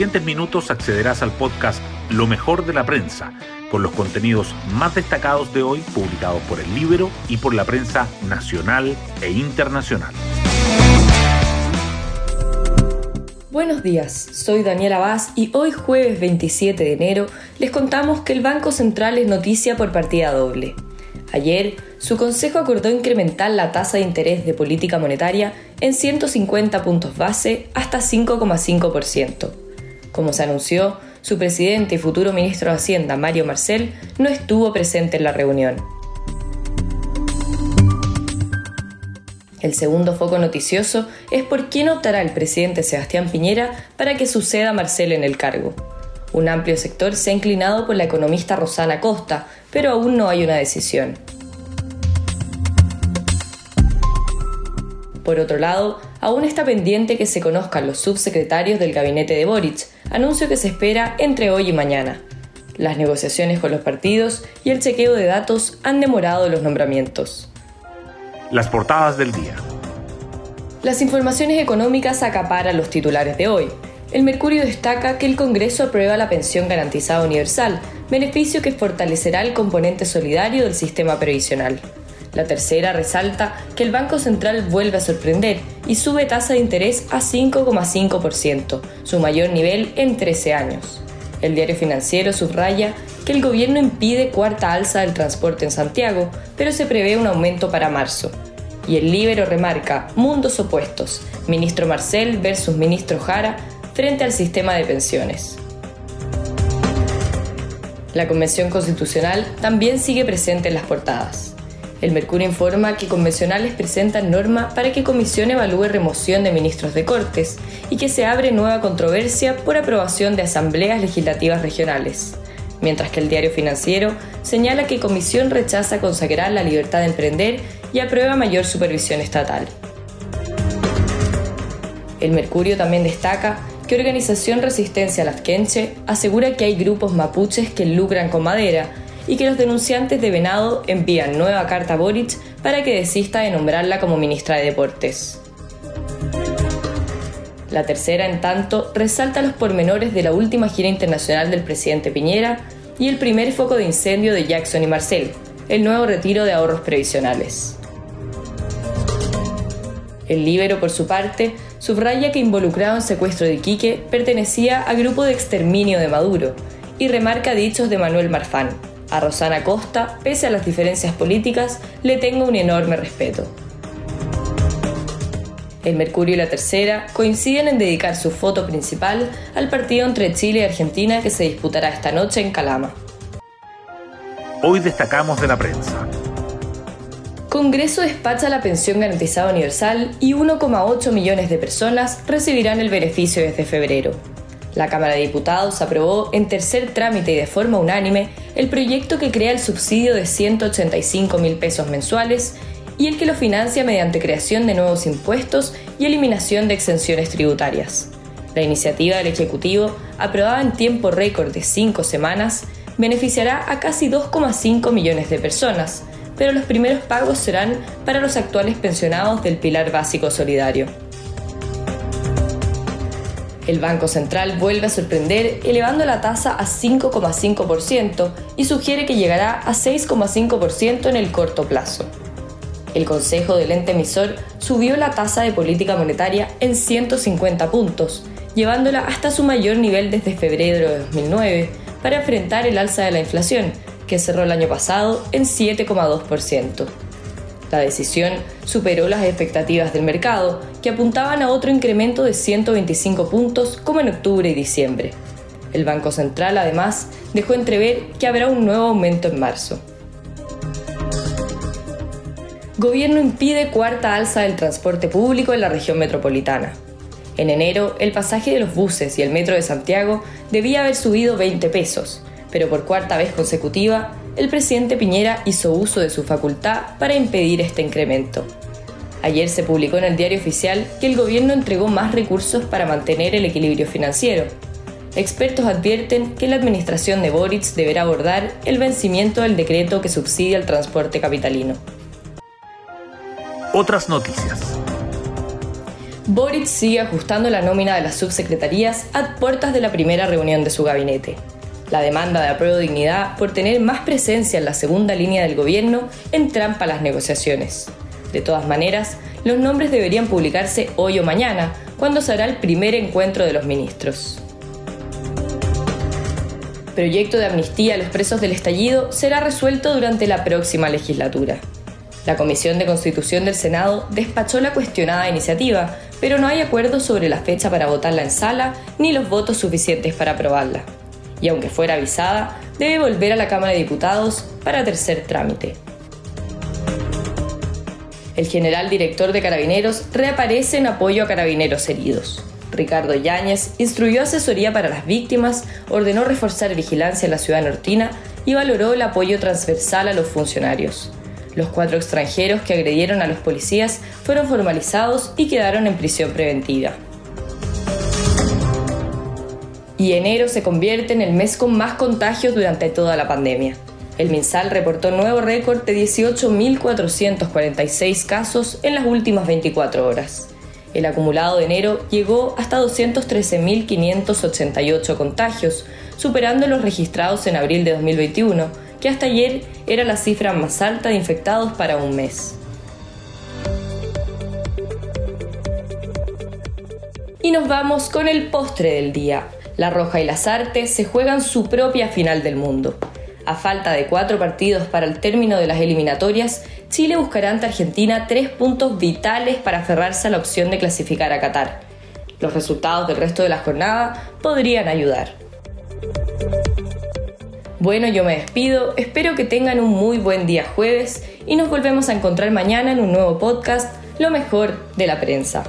siguientes minutos accederás al podcast Lo mejor de la prensa, con los contenidos más destacados de hoy publicados por el libro y por la prensa nacional e internacional. Buenos días, soy Daniela Vaz y hoy jueves 27 de enero les contamos que el Banco Central es noticia por partida doble. Ayer, su Consejo acordó incrementar la tasa de interés de política monetaria en 150 puntos base hasta 5,5%. Como se anunció, su presidente y futuro ministro de Hacienda, Mario Marcel, no estuvo presente en la reunión. El segundo foco noticioso es por quién optará el presidente Sebastián Piñera para que suceda a Marcel en el cargo. Un amplio sector se ha inclinado por la economista Rosana Costa, pero aún no hay una decisión. Por otro lado, aún está pendiente que se conozcan los subsecretarios del gabinete de Boric, anuncio que se espera entre hoy y mañana. Las negociaciones con los partidos y el chequeo de datos han demorado los nombramientos. Las portadas del día. Las informaciones económicas acaparan los titulares de hoy. El Mercurio destaca que el Congreso aprueba la pensión garantizada universal, beneficio que fortalecerá el componente solidario del sistema previsional. La tercera resalta que el Banco Central vuelve a sorprender y sube tasa de interés a 5,5%, su mayor nivel en 13 años. El diario financiero subraya que el gobierno impide cuarta alza del transporte en Santiago, pero se prevé un aumento para marzo. Y el Libero remarca mundos opuestos, ministro Marcel versus ministro Jara frente al sistema de pensiones. La Convención Constitucional también sigue presente en las portadas. El Mercurio informa que convencionales presentan norma para que Comisión evalúe remoción de ministros de Cortes y que se abre nueva controversia por aprobación de asambleas legislativas regionales, mientras que el diario financiero señala que Comisión rechaza consagrar la libertad de emprender y aprueba mayor supervisión estatal. El Mercurio también destaca que Organización Resistencia Lafkenche asegura que hay grupos mapuches que lucran con madera y que los denunciantes de Venado envían nueva carta a Boric para que desista de nombrarla como ministra de Deportes. La tercera, en tanto, resalta los pormenores de la última gira internacional del presidente Piñera y el primer foco de incendio de Jackson y Marcel, el nuevo retiro de ahorros previsionales. El Libero, por su parte, subraya que involucrado en secuestro de Iquique pertenecía a grupo de exterminio de Maduro y remarca dichos de Manuel Marfán. A Rosana Costa, pese a las diferencias políticas, le tengo un enorme respeto. El Mercurio y la Tercera coinciden en dedicar su foto principal al partido entre Chile y Argentina que se disputará esta noche en Calama. Hoy destacamos de la prensa. Congreso despacha la pensión garantizada universal y 1,8 millones de personas recibirán el beneficio desde febrero. La Cámara de Diputados aprobó en tercer trámite y de forma unánime el proyecto que crea el subsidio de 185 mil pesos mensuales y el que lo financia mediante creación de nuevos impuestos y eliminación de exenciones tributarias. La iniciativa del Ejecutivo, aprobada en tiempo récord de cinco semanas, beneficiará a casi 2,5 millones de personas, pero los primeros pagos serán para los actuales pensionados del Pilar Básico Solidario. El Banco Central vuelve a sorprender elevando la tasa a 5,5% y sugiere que llegará a 6,5% en el corto plazo. El Consejo del ente emisor subió la tasa de política monetaria en 150 puntos, llevándola hasta su mayor nivel desde febrero de 2009 para enfrentar el alza de la inflación, que cerró el año pasado en 7,2%. La decisión superó las expectativas del mercado, que apuntaban a otro incremento de 125 puntos como en octubre y diciembre. El Banco Central además dejó entrever que habrá un nuevo aumento en marzo. Gobierno impide cuarta alza del transporte público en la región metropolitana. En enero, el pasaje de los buses y el metro de Santiago debía haber subido 20 pesos, pero por cuarta vez consecutiva, el presidente Piñera hizo uso de su facultad para impedir este incremento. Ayer se publicó en el diario oficial que el gobierno entregó más recursos para mantener el equilibrio financiero. Expertos advierten que la administración de Boric deberá abordar el vencimiento del decreto que subsidia el transporte capitalino. Otras noticias. Boric sigue ajustando la nómina de las subsecretarías a puertas de la primera reunión de su gabinete. La demanda de apruebo dignidad por tener más presencia en la segunda línea del gobierno entrampa las negociaciones. De todas maneras, los nombres deberían publicarse hoy o mañana, cuando se hará el primer encuentro de los ministros. Proyecto de amnistía a los presos del estallido será resuelto durante la próxima legislatura. La Comisión de Constitución del Senado despachó la cuestionada iniciativa, pero no hay acuerdo sobre la fecha para votarla en sala ni los votos suficientes para aprobarla. Y aunque fuera avisada, debe volver a la Cámara de Diputados para tercer trámite. El general director de Carabineros reaparece en apoyo a carabineros heridos. Ricardo Yáñez instruyó asesoría para las víctimas, ordenó reforzar vigilancia en la ciudad nortina y valoró el apoyo transversal a los funcionarios. Los cuatro extranjeros que agredieron a los policías fueron formalizados y quedaron en prisión preventiva. Y enero se convierte en el mes con más contagios durante toda la pandemia. El MinSal reportó nuevo récord de 18.446 casos en las últimas 24 horas. El acumulado de enero llegó hasta 213.588 contagios, superando los registrados en abril de 2021, que hasta ayer era la cifra más alta de infectados para un mes. Y nos vamos con el postre del día. La Roja y las Artes se juegan su propia final del mundo. A falta de cuatro partidos para el término de las eliminatorias, Chile buscará ante Argentina tres puntos vitales para aferrarse a la opción de clasificar a Qatar. Los resultados del resto de la jornada podrían ayudar. Bueno, yo me despido, espero que tengan un muy buen día jueves y nos volvemos a encontrar mañana en un nuevo podcast, Lo mejor de la prensa.